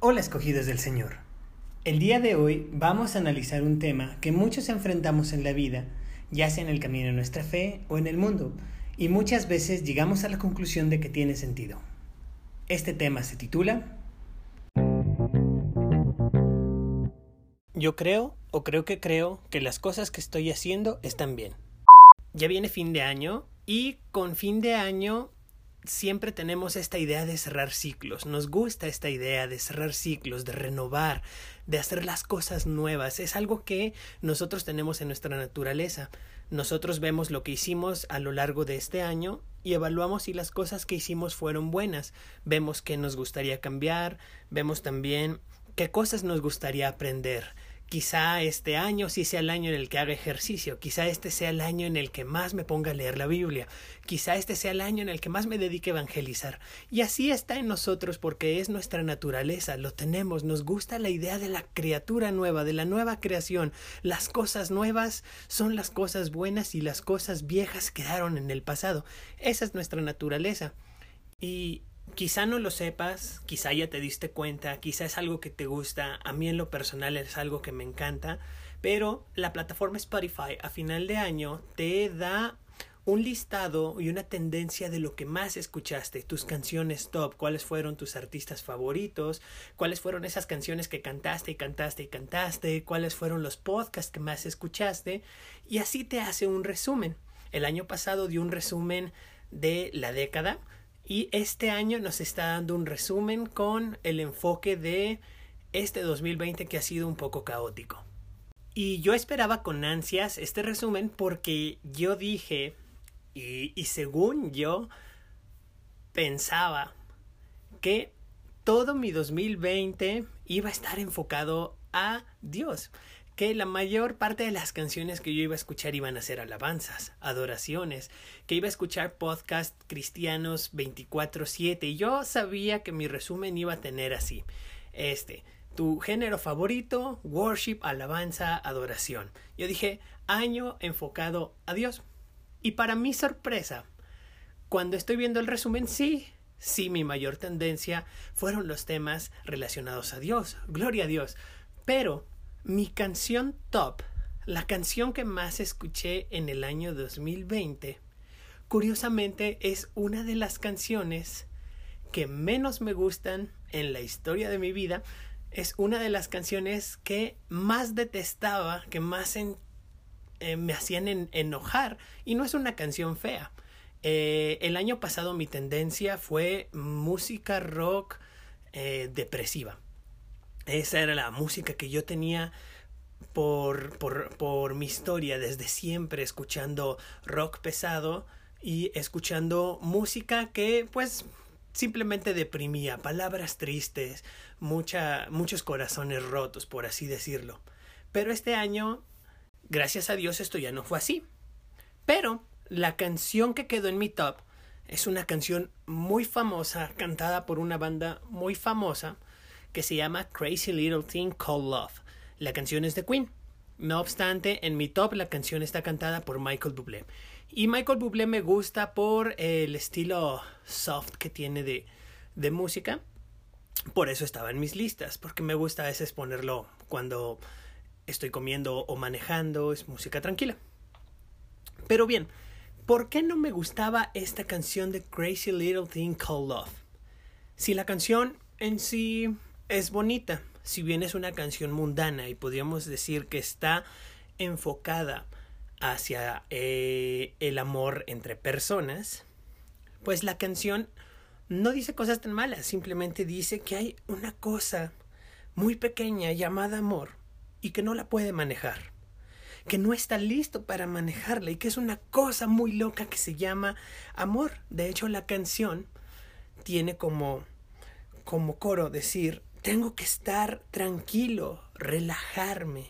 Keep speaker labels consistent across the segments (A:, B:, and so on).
A: Hola escogidos del Señor. El día de hoy vamos a analizar un tema que muchos enfrentamos en la vida, ya sea en el camino de nuestra fe o en el mundo, y muchas veces llegamos a la conclusión de que tiene sentido. Este tema se titula Yo creo o creo que creo que las cosas que estoy haciendo están bien. Ya viene fin de año y con fin de año siempre tenemos esta idea de cerrar ciclos, nos gusta esta idea de cerrar ciclos, de renovar, de hacer las cosas nuevas, es algo que nosotros tenemos en nuestra naturaleza. Nosotros vemos lo que hicimos a lo largo de este año y evaluamos si las cosas que hicimos fueron buenas, vemos qué nos gustaría cambiar, vemos también qué cosas nos gustaría aprender, Quizá este año sí sea el año en el que haga ejercicio, quizá este sea el año en el que más me ponga a leer la Biblia, quizá este sea el año en el que más me dedique a evangelizar. Y así está en nosotros porque es nuestra naturaleza, lo tenemos, nos gusta la idea de la criatura nueva, de la nueva creación. Las cosas nuevas son las cosas buenas y las cosas viejas quedaron en el pasado. Esa es nuestra naturaleza. Y Quizá no lo sepas, quizá ya te diste cuenta, quizá es algo que te gusta, a mí en lo personal es algo que me encanta, pero la plataforma Spotify a final de año te da un listado y una tendencia de lo que más escuchaste, tus canciones top, cuáles fueron tus artistas favoritos, cuáles fueron esas canciones que cantaste y cantaste y cantaste, cuáles fueron los podcasts que más escuchaste, y así te hace un resumen. El año pasado dio un resumen de la década, y este año nos está dando un resumen con el enfoque de este 2020 que ha sido un poco caótico. Y yo esperaba con ansias este resumen porque yo dije, y, y según yo pensaba, que todo mi 2020 iba a estar enfocado a Dios que la mayor parte de las canciones que yo iba a escuchar iban a ser alabanzas, adoraciones, que iba a escuchar podcast cristianos 24/7 y yo sabía que mi resumen iba a tener así. Este, tu género favorito, worship, alabanza, adoración. Yo dije, año enfocado a Dios. Y para mi sorpresa, cuando estoy viendo el resumen, sí, sí, mi mayor tendencia fueron los temas relacionados a Dios. Gloria a Dios. Pero mi canción top, la canción que más escuché en el año 2020, curiosamente es una de las canciones que menos me gustan en la historia de mi vida. Es una de las canciones que más detestaba, que más eh, me hacían enojar. Y no es una canción fea. Eh, el año pasado mi tendencia fue música rock eh, depresiva. Esa era la música que yo tenía por, por, por mi historia desde siempre escuchando rock pesado y escuchando música que pues simplemente deprimía, palabras tristes, mucha, muchos corazones rotos, por así decirlo. Pero este año, gracias a Dios, esto ya no fue así. Pero la canción que quedó en mi top es una canción muy famosa, cantada por una banda muy famosa, que se llama Crazy Little Thing Called Love. La canción es de Queen. No obstante, en mi top la canción está cantada por Michael Bublé. Y Michael Bublé me gusta por el estilo soft que tiene de, de música. Por eso estaba en mis listas, porque me gusta a veces ponerlo cuando estoy comiendo o manejando, es música tranquila. Pero bien, ¿por qué no me gustaba esta canción de Crazy Little Thing Called Love? Si la canción en sí es bonita, si bien es una canción mundana y podríamos decir que está enfocada hacia eh, el amor entre personas, pues la canción no dice cosas tan malas, simplemente dice que hay una cosa muy pequeña llamada amor y que no la puede manejar, que no está listo para manejarla y que es una cosa muy loca que se llama amor. De hecho, la canción tiene como como coro decir tengo que estar tranquilo, relajarme,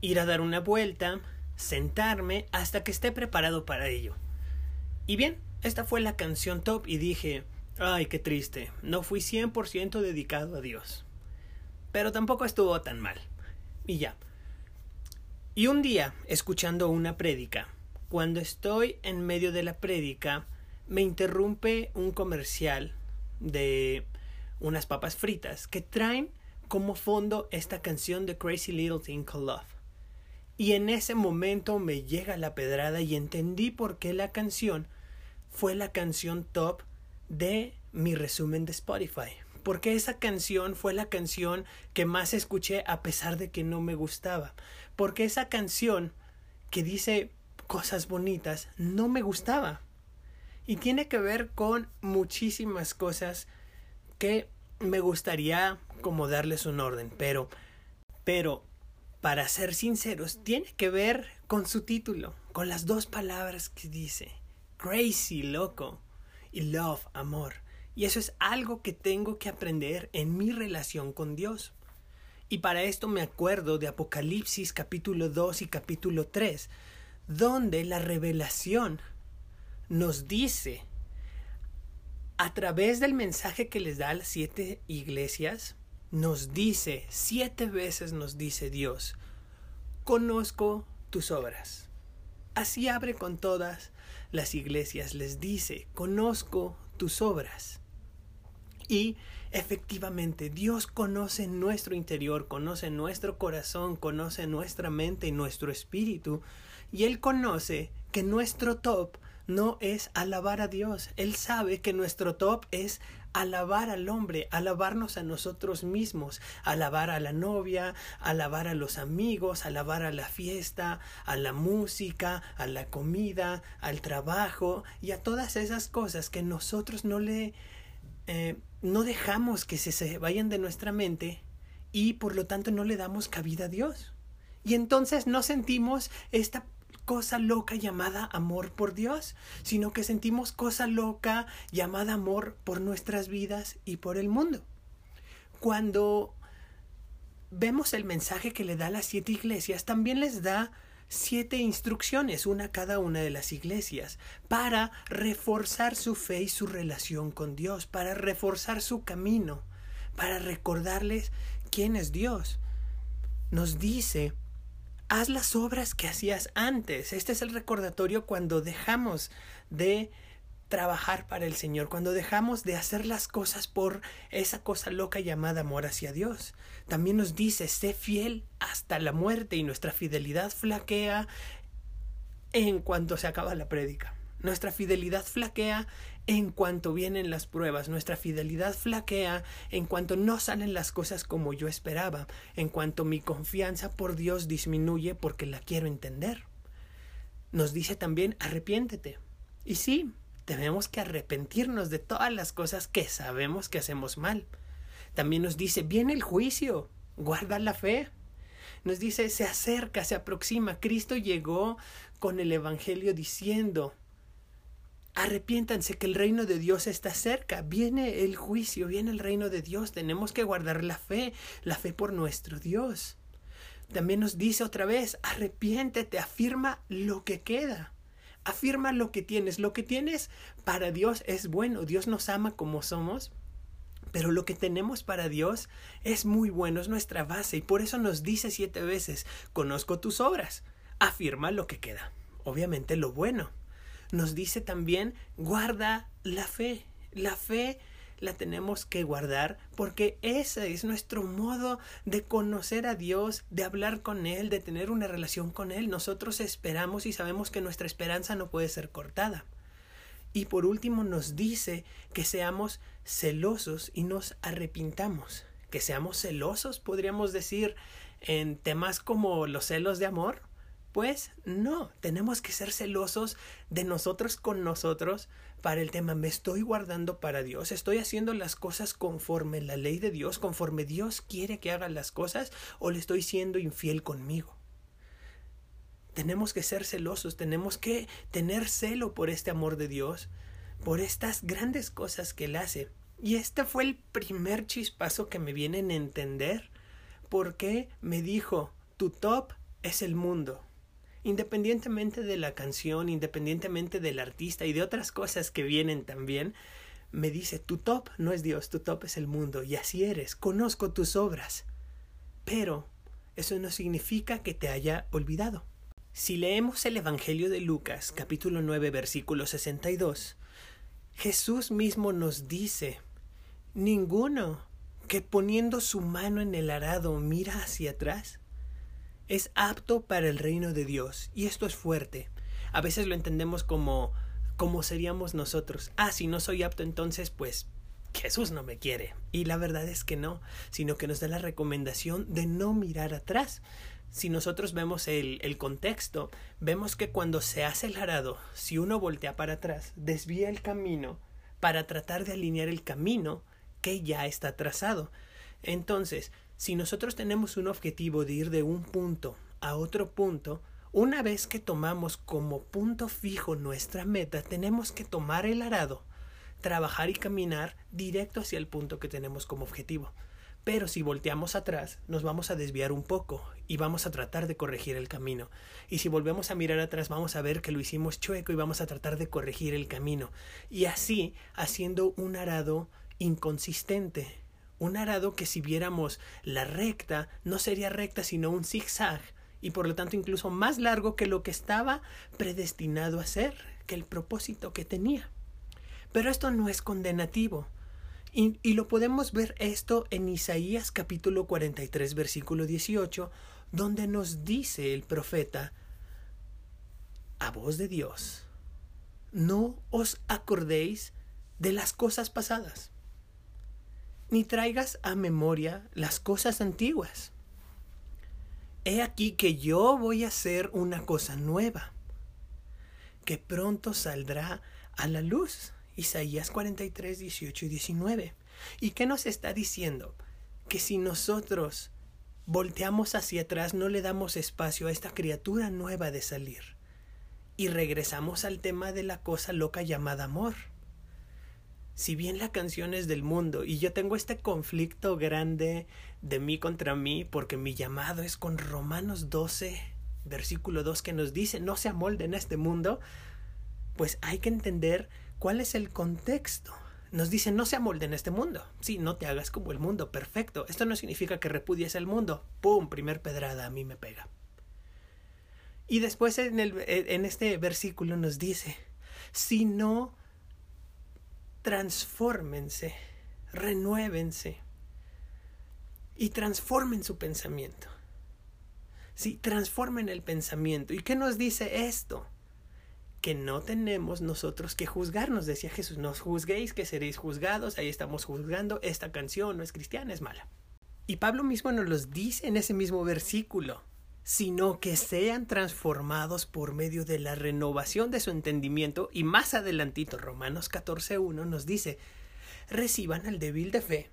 A: ir a dar una vuelta, sentarme hasta que esté preparado para ello. Y bien, esta fue la canción top y dije, ay, qué triste, no fui 100% dedicado a Dios. Pero tampoco estuvo tan mal. Y ya. Y un día, escuchando una prédica, cuando estoy en medio de la prédica, me interrumpe un comercial de unas papas fritas que traen como fondo esta canción de Crazy Little Thing Called Love. Y en ese momento me llega la pedrada y entendí por qué la canción fue la canción top de mi resumen de Spotify. Porque esa canción fue la canción que más escuché a pesar de que no me gustaba. Porque esa canción que dice cosas bonitas no me gustaba. Y tiene que ver con muchísimas cosas que me gustaría como darles un orden, pero pero para ser sinceros tiene que ver con su título, con las dos palabras que dice, crazy, loco, y love, amor. Y eso es algo que tengo que aprender en mi relación con Dios. Y para esto me acuerdo de Apocalipsis capítulo 2 y capítulo 3, donde la revelación nos dice, a través del mensaje que les da a las siete iglesias, nos dice, siete veces nos dice Dios, conozco tus obras. Así abre con todas las iglesias, les dice, conozco tus obras. Y efectivamente Dios conoce nuestro interior, conoce nuestro corazón, conoce nuestra mente y nuestro espíritu, y Él conoce que nuestro top no es alabar a Dios. Él sabe que nuestro top es alabar al hombre, alabarnos a nosotros mismos, alabar a la novia, alabar a los amigos, alabar a la fiesta, a la música, a la comida, al trabajo y a todas esas cosas que nosotros no le eh, no dejamos que se, se vayan de nuestra mente y por lo tanto no le damos cabida a Dios. Y entonces no sentimos esta cosa loca llamada amor por Dios, sino que sentimos cosa loca llamada amor por nuestras vidas y por el mundo. Cuando vemos el mensaje que le da a las siete iglesias, también les da siete instrucciones, una a cada una de las iglesias, para reforzar su fe y su relación con Dios, para reforzar su camino, para recordarles quién es Dios. Nos dice haz las obras que hacías antes. Este es el recordatorio cuando dejamos de trabajar para el Señor, cuando dejamos de hacer las cosas por esa cosa loca llamada amor hacia Dios. También nos dice, sé fiel hasta la muerte y nuestra fidelidad flaquea en cuanto se acaba la prédica. Nuestra fidelidad flaquea en cuanto vienen las pruebas, nuestra fidelidad flaquea en cuanto no salen las cosas como yo esperaba, en cuanto mi confianza por Dios disminuye porque la quiero entender. Nos dice también arrepiéntete. Y sí, tenemos que arrepentirnos de todas las cosas que sabemos que hacemos mal. También nos dice, viene el juicio, guarda la fe. Nos dice, se acerca, se aproxima. Cristo llegó con el Evangelio diciendo, Arrepiéntanse que el reino de Dios está cerca. Viene el juicio, viene el reino de Dios. Tenemos que guardar la fe, la fe por nuestro Dios. También nos dice otra vez, arrepiéntete, afirma lo que queda. Afirma lo que tienes. Lo que tienes para Dios es bueno. Dios nos ama como somos. Pero lo que tenemos para Dios es muy bueno, es nuestra base. Y por eso nos dice siete veces, conozco tus obras. Afirma lo que queda. Obviamente lo bueno nos dice también guarda la fe. La fe la tenemos que guardar porque ese es nuestro modo de conocer a Dios, de hablar con Él, de tener una relación con Él. Nosotros esperamos y sabemos que nuestra esperanza no puede ser cortada. Y por último nos dice que seamos celosos y nos arrepintamos. Que seamos celosos, podríamos decir, en temas como los celos de amor, pues no, tenemos que ser celosos de nosotros con nosotros para el tema, me estoy guardando para Dios, estoy haciendo las cosas conforme la ley de Dios, conforme Dios quiere que haga las cosas o le estoy siendo infiel conmigo. Tenemos que ser celosos, tenemos que tener celo por este amor de Dios, por estas grandes cosas que Él hace. Y este fue el primer chispazo que me vienen a entender porque me dijo, tu top es el mundo independientemente de la canción, independientemente del artista y de otras cosas que vienen también, me dice, tu top no es Dios, tu top es el mundo, y así eres, conozco tus obras. Pero eso no significa que te haya olvidado. Si leemos el Evangelio de Lucas, capítulo 9, versículo 62, Jesús mismo nos dice, ninguno que poniendo su mano en el arado mira hacia atrás es apto para el reino de Dios. Y esto es fuerte. A veces lo entendemos como como seríamos nosotros. Ah, si no soy apto entonces, pues Jesús no me quiere. Y la verdad es que no, sino que nos da la recomendación de no mirar atrás. Si nosotros vemos el, el contexto, vemos que cuando se hace el arado, si uno voltea para atrás, desvía el camino para tratar de alinear el camino que ya está trazado. Entonces, si nosotros tenemos un objetivo de ir de un punto a otro punto, una vez que tomamos como punto fijo nuestra meta, tenemos que tomar el arado, trabajar y caminar directo hacia el punto que tenemos como objetivo. Pero si volteamos atrás, nos vamos a desviar un poco y vamos a tratar de corregir el camino. Y si volvemos a mirar atrás, vamos a ver que lo hicimos chueco y vamos a tratar de corregir el camino. Y así, haciendo un arado inconsistente. Un arado que si viéramos la recta, no sería recta, sino un zigzag y por lo tanto incluso más largo que lo que estaba predestinado a ser, que el propósito que tenía. Pero esto no es condenativo. Y, y, lo podemos ver esto en Isaías capítulo 43 versículo 18, donde nos dice el profeta, a voz de Dios, no os acordéis de las cosas pasadas, ni traigas a memoria las cosas antiguas He aquí que yo voy a hacer una cosa nueva, que pronto saldrá a la luz. Isaías 43, 18 y 19. ¿Y qué nos está diciendo? Que si nosotros volteamos hacia atrás, no le damos espacio a esta criatura nueva de salir. Y regresamos al tema de la cosa loca llamada amor si bien la canción es del mundo y yo tengo este conflicto grande de mí contra mí porque mi llamado es con Romanos 12, versículo 2 que nos dice no se amolden a este mundo, pues hay que entender cuál es el contexto. Nos dice no se amolden a este mundo. Sí, no te hagas como el mundo, perfecto. Esto no significa que repudies el mundo. ¡Pum! Primer pedrada, a mí me pega. Y después en, el, en este versículo nos dice, si no transfórmense, renuévense y transformen su pensamiento. Sí, transformen el pensamiento. ¿Y qué nos dice esto? Que no tenemos nosotros que juzgarnos, decía Jesús, no juzguéis que seréis juzgados, ahí estamos juzgando, esta canción no es cristiana, es mala. Y Pablo mismo nos los dice en ese mismo versículo sino que sean transformados por medio de la renovación de su entendimiento y más adelantito Romanos 14.1 nos dice reciban al débil de fe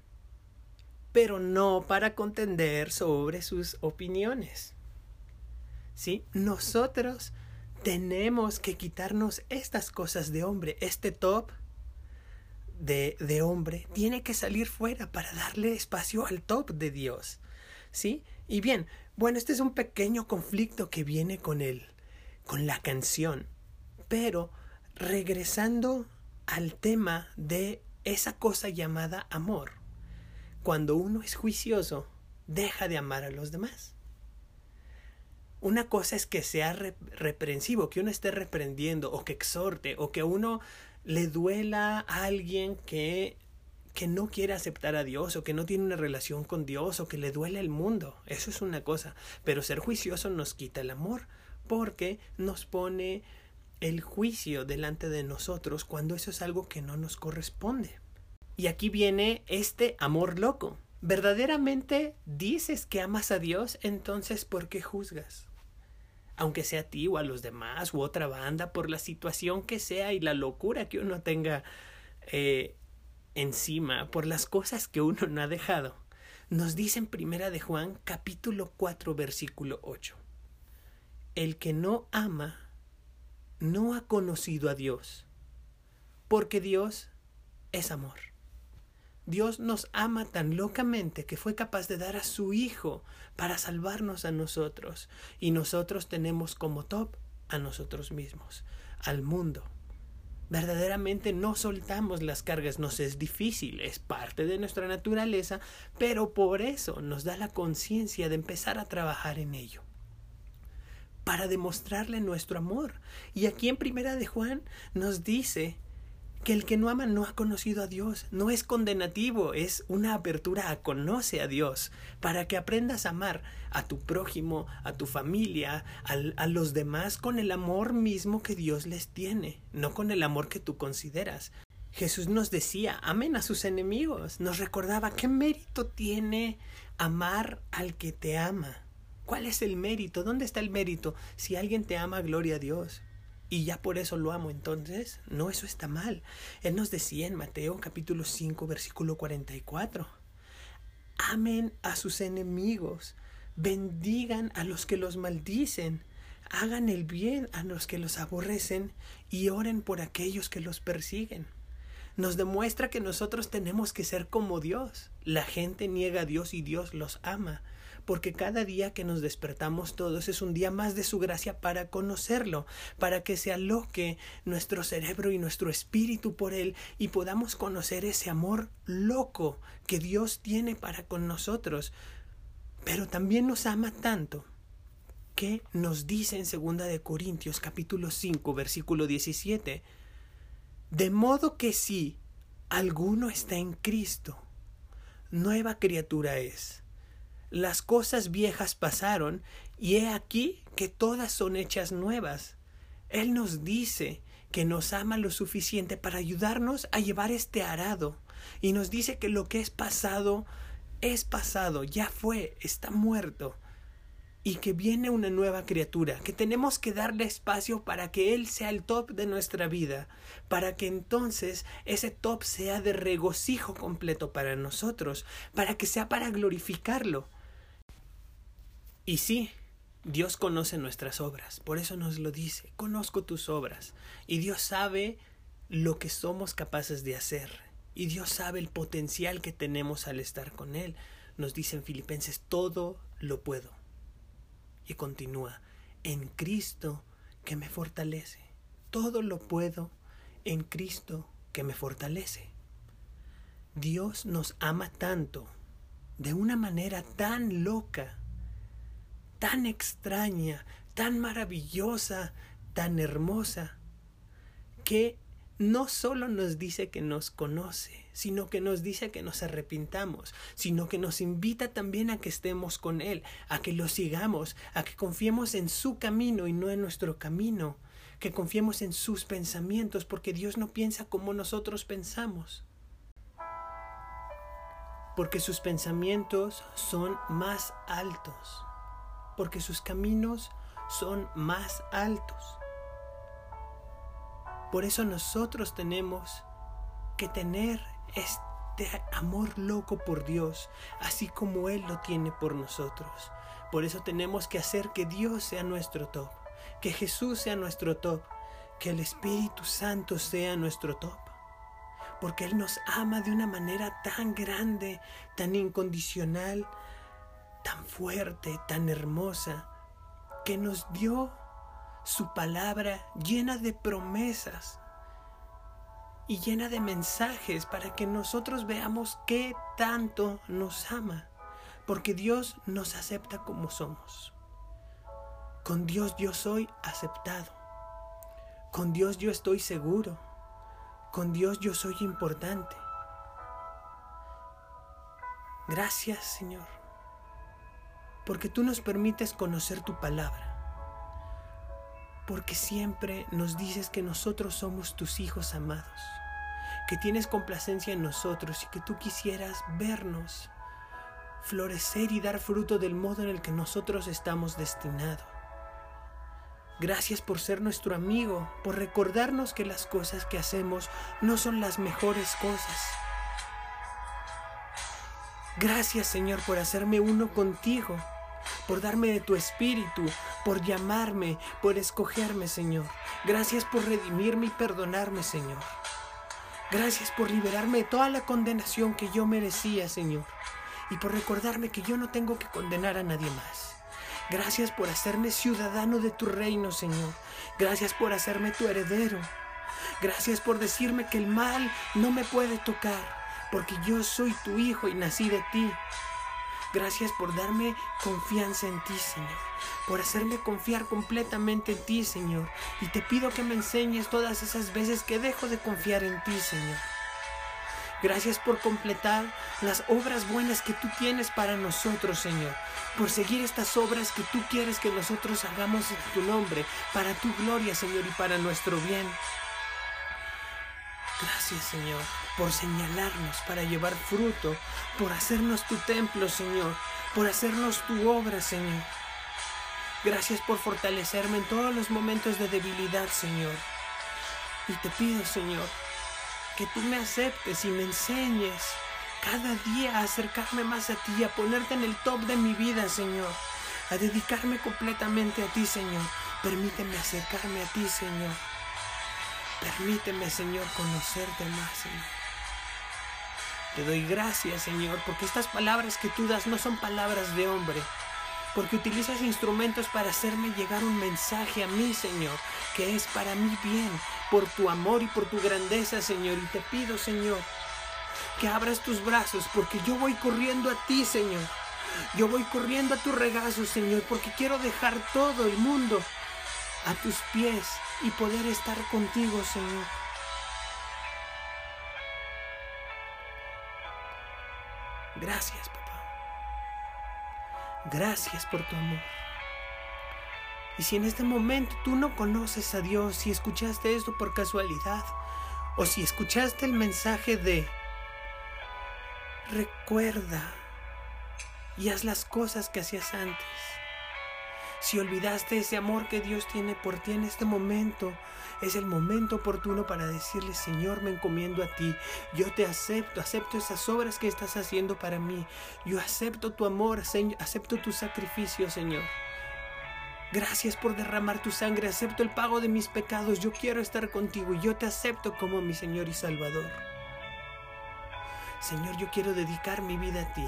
A: pero no para contender sobre sus opiniones. ¿Sí? Nosotros tenemos que quitarnos estas cosas de hombre, este top de, de hombre tiene que salir fuera para darle espacio al top de Dios. ¿Sí? Y bien, bueno, este es un pequeño conflicto que viene con él, con la canción. Pero regresando al tema de esa cosa llamada amor, cuando uno es juicioso, deja de amar a los demás. Una cosa es que sea reprensivo, que uno esté reprendiendo o que exhorte o que uno le duela a alguien que que no quiere aceptar a Dios o que no tiene una relación con Dios o que le duele el mundo. Eso es una cosa. Pero ser juicioso nos quita el amor porque nos pone el juicio delante de nosotros cuando eso es algo que no nos corresponde. Y aquí viene este amor loco. ¿Verdaderamente dices que amas a Dios? Entonces, ¿por qué juzgas? Aunque sea a ti o a los demás u otra banda, por la situación que sea y la locura que uno tenga eh, encima por las cosas que uno no ha dejado. Nos dice en Primera de Juan capítulo 4 versículo 8. El que no ama no ha conocido a Dios, porque Dios es amor. Dios nos ama tan locamente que fue capaz de dar a su Hijo para salvarnos a nosotros, y nosotros tenemos como top a nosotros mismos, al mundo, verdaderamente no soltamos las cargas, nos es difícil, es parte de nuestra naturaleza, pero por eso nos da la conciencia de empezar a trabajar en ello. para demostrarle nuestro amor. Y aquí en Primera de Juan nos dice que el que no ama no ha conocido a Dios, no es condenativo, es una apertura a conoce a Dios, para que aprendas a amar a tu prójimo, a tu familia, a, a, los demás con el amor mismo que Dios les tiene, no con el amor que tú consideras. Jesús nos decía, amen a sus enemigos, nos recordaba qué mérito tiene amar al que te ama. ¿Cuál es el mérito? ¿Dónde está el mérito? Si alguien te ama, gloria a Dios y ya por eso lo amo. Entonces, no, eso está mal. Él nos decía en Mateo capítulo 5, versículo 44, amen a sus enemigos, bendigan a los que los maldicen, hagan el bien a los que los aborrecen y oren por aquellos que los persiguen. Nos demuestra que nosotros tenemos que ser como Dios. La gente niega a Dios y Dios los ama porque cada día que nos despertamos todos es un día más de su gracia para conocerlo, para que se aloque nuestro cerebro y nuestro espíritu por él y podamos conocer ese amor loco que Dios tiene para con nosotros. Pero también nos ama tanto que nos dice en segunda de Corintios capítulo 5 versículo 17 de modo que si alguno está en Cristo nueva criatura es las cosas viejas pasaron y he aquí que todas son hechas nuevas. Él nos dice que nos ama lo suficiente para ayudarnos a llevar este arado y nos dice que lo que es pasado es pasado, ya fue, está muerto y que viene una nueva criatura, que tenemos que darle espacio para que Él sea el top de nuestra vida, para que entonces ese top sea de regocijo completo para nosotros, para que sea para glorificarlo. Y sí, Dios conoce nuestras obras, por eso nos lo dice, conozco tus obras. Y Dios sabe lo que somos capaces de hacer. Y Dios sabe el potencial que tenemos al estar con Él. Nos dice en Filipenses, todo lo puedo. Y continúa, en Cristo que me fortalece. Todo lo puedo en Cristo que me fortalece. Dios nos ama tanto, de una manera tan loca, tan extraña, tan maravillosa, tan hermosa, que no solo nos dice que nos conoce, sino que nos dice que nos arrepintamos, sino que nos invita también a que estemos con Él, a que lo sigamos, a que confiemos en su camino y no en nuestro camino, que confiemos en sus pensamientos, porque Dios no piensa como nosotros pensamos. Porque sus pensamientos son más altos porque sus caminos son más altos. Por eso nosotros tenemos que tener este amor loco por Dios, así como Él lo tiene por nosotros. Por eso tenemos que hacer que Dios sea nuestro top, que Jesús sea nuestro top, que el Espíritu Santo sea nuestro top. Porque Él nos ama de una manera tan grande, tan incondicional, tan fuerte, tan hermosa, que nos dio su palabra llena de promesas y llena de mensajes para que nosotros veamos qué tanto nos ama, porque Dios nos acepta como somos. Con Dios yo soy aceptado. Con Dios yo estoy seguro. Con Dios yo soy importante. Gracias Señor porque tú nos permites conocer tu palabra, porque siempre nos dices que nosotros somos tus hijos amados, que tienes complacencia en nosotros y que tú quisieras vernos florecer y dar fruto del modo en el que nosotros estamos destinados. Gracias por ser nuestro amigo, por recordarnos que las cosas que hacemos no son las mejores cosas. Gracias Señor por hacerme uno contigo por darme de tu espíritu, por llamarme, por escogerme, Señor. Gracias por redimirme y perdonarme, Señor. Gracias por liberarme de toda la condenación que yo merecía, Señor. Y por recordarme que yo no tengo que condenar a nadie más. Gracias por hacerme ciudadano de tu reino, Señor. Gracias por hacerme tu heredero. Gracias por decirme que el mal no me puede tocar, porque yo soy tu hijo y nací de ti. Gracias por darme confianza en ti, Señor. por hacerme confiar completamente en ti, Señor. Y te pido que me enseñes todas esas veces que dejo de confiar en ti, Señor. Gracias por completar las obras buenas que tú tienes para nosotros, Señor. Por seguir estas obras que tú quieres que nosotros hagamos en tu nombre, para tu gloria, Señor, y para nuestro bien. Gracias, Señor, por señalarnos para llevar fruto, por hacernos tu templo, Señor, por hacernos tu obra, Señor. Gracias por fortalecerme en todos los momentos de debilidad, Señor. Y te pido, Señor, que tú me aceptes y me enseñes cada día a acercarme más a ti, a ponerte en el top de mi vida, Señor, a dedicarme completamente a ti, Señor. Permíteme acercarme a ti, Señor. Permíteme, Señor, conocerte más, Señor. Te doy gracias, Señor, porque estas palabras que tú das no son palabras de hombre, porque utilizas instrumentos para hacerme llegar un mensaje a mí, Señor, que es para mi bien, por tu amor y por tu grandeza, Señor. Y te pido, Señor, que abras tus brazos, porque yo voy corriendo a ti, Señor. Yo voy corriendo a tu regazo, Señor, porque quiero dejar todo el mundo a tus pies y poder estar contigo, Señor. Gracias, papá. Gracias por tu amor. Y si en este momento tú no conoces a Dios, si escuchaste esto por casualidad, o si escuchaste el mensaje de recuerda y haz las cosas que hacías antes. Si olvidaste ese amor que Dios tiene por ti en este momento, es el momento oportuno para decirle, Señor, me encomiendo a ti. Yo te acepto, acepto esas obras que estás haciendo para mí. Yo acepto tu amor, acepto tu sacrificio, Señor. Gracias por derramar tu sangre, acepto el pago de mis pecados. Yo quiero estar contigo y yo te acepto como mi Señor y Salvador. Señor, yo quiero dedicar mi vida a ti.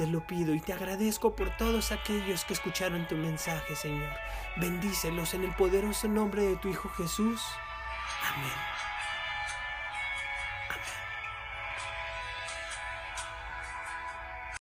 A: Te lo pido y te agradezco por todos aquellos que escucharon tu mensaje, Señor. Bendícelos en el poderoso nombre de tu Hijo Jesús. Amén.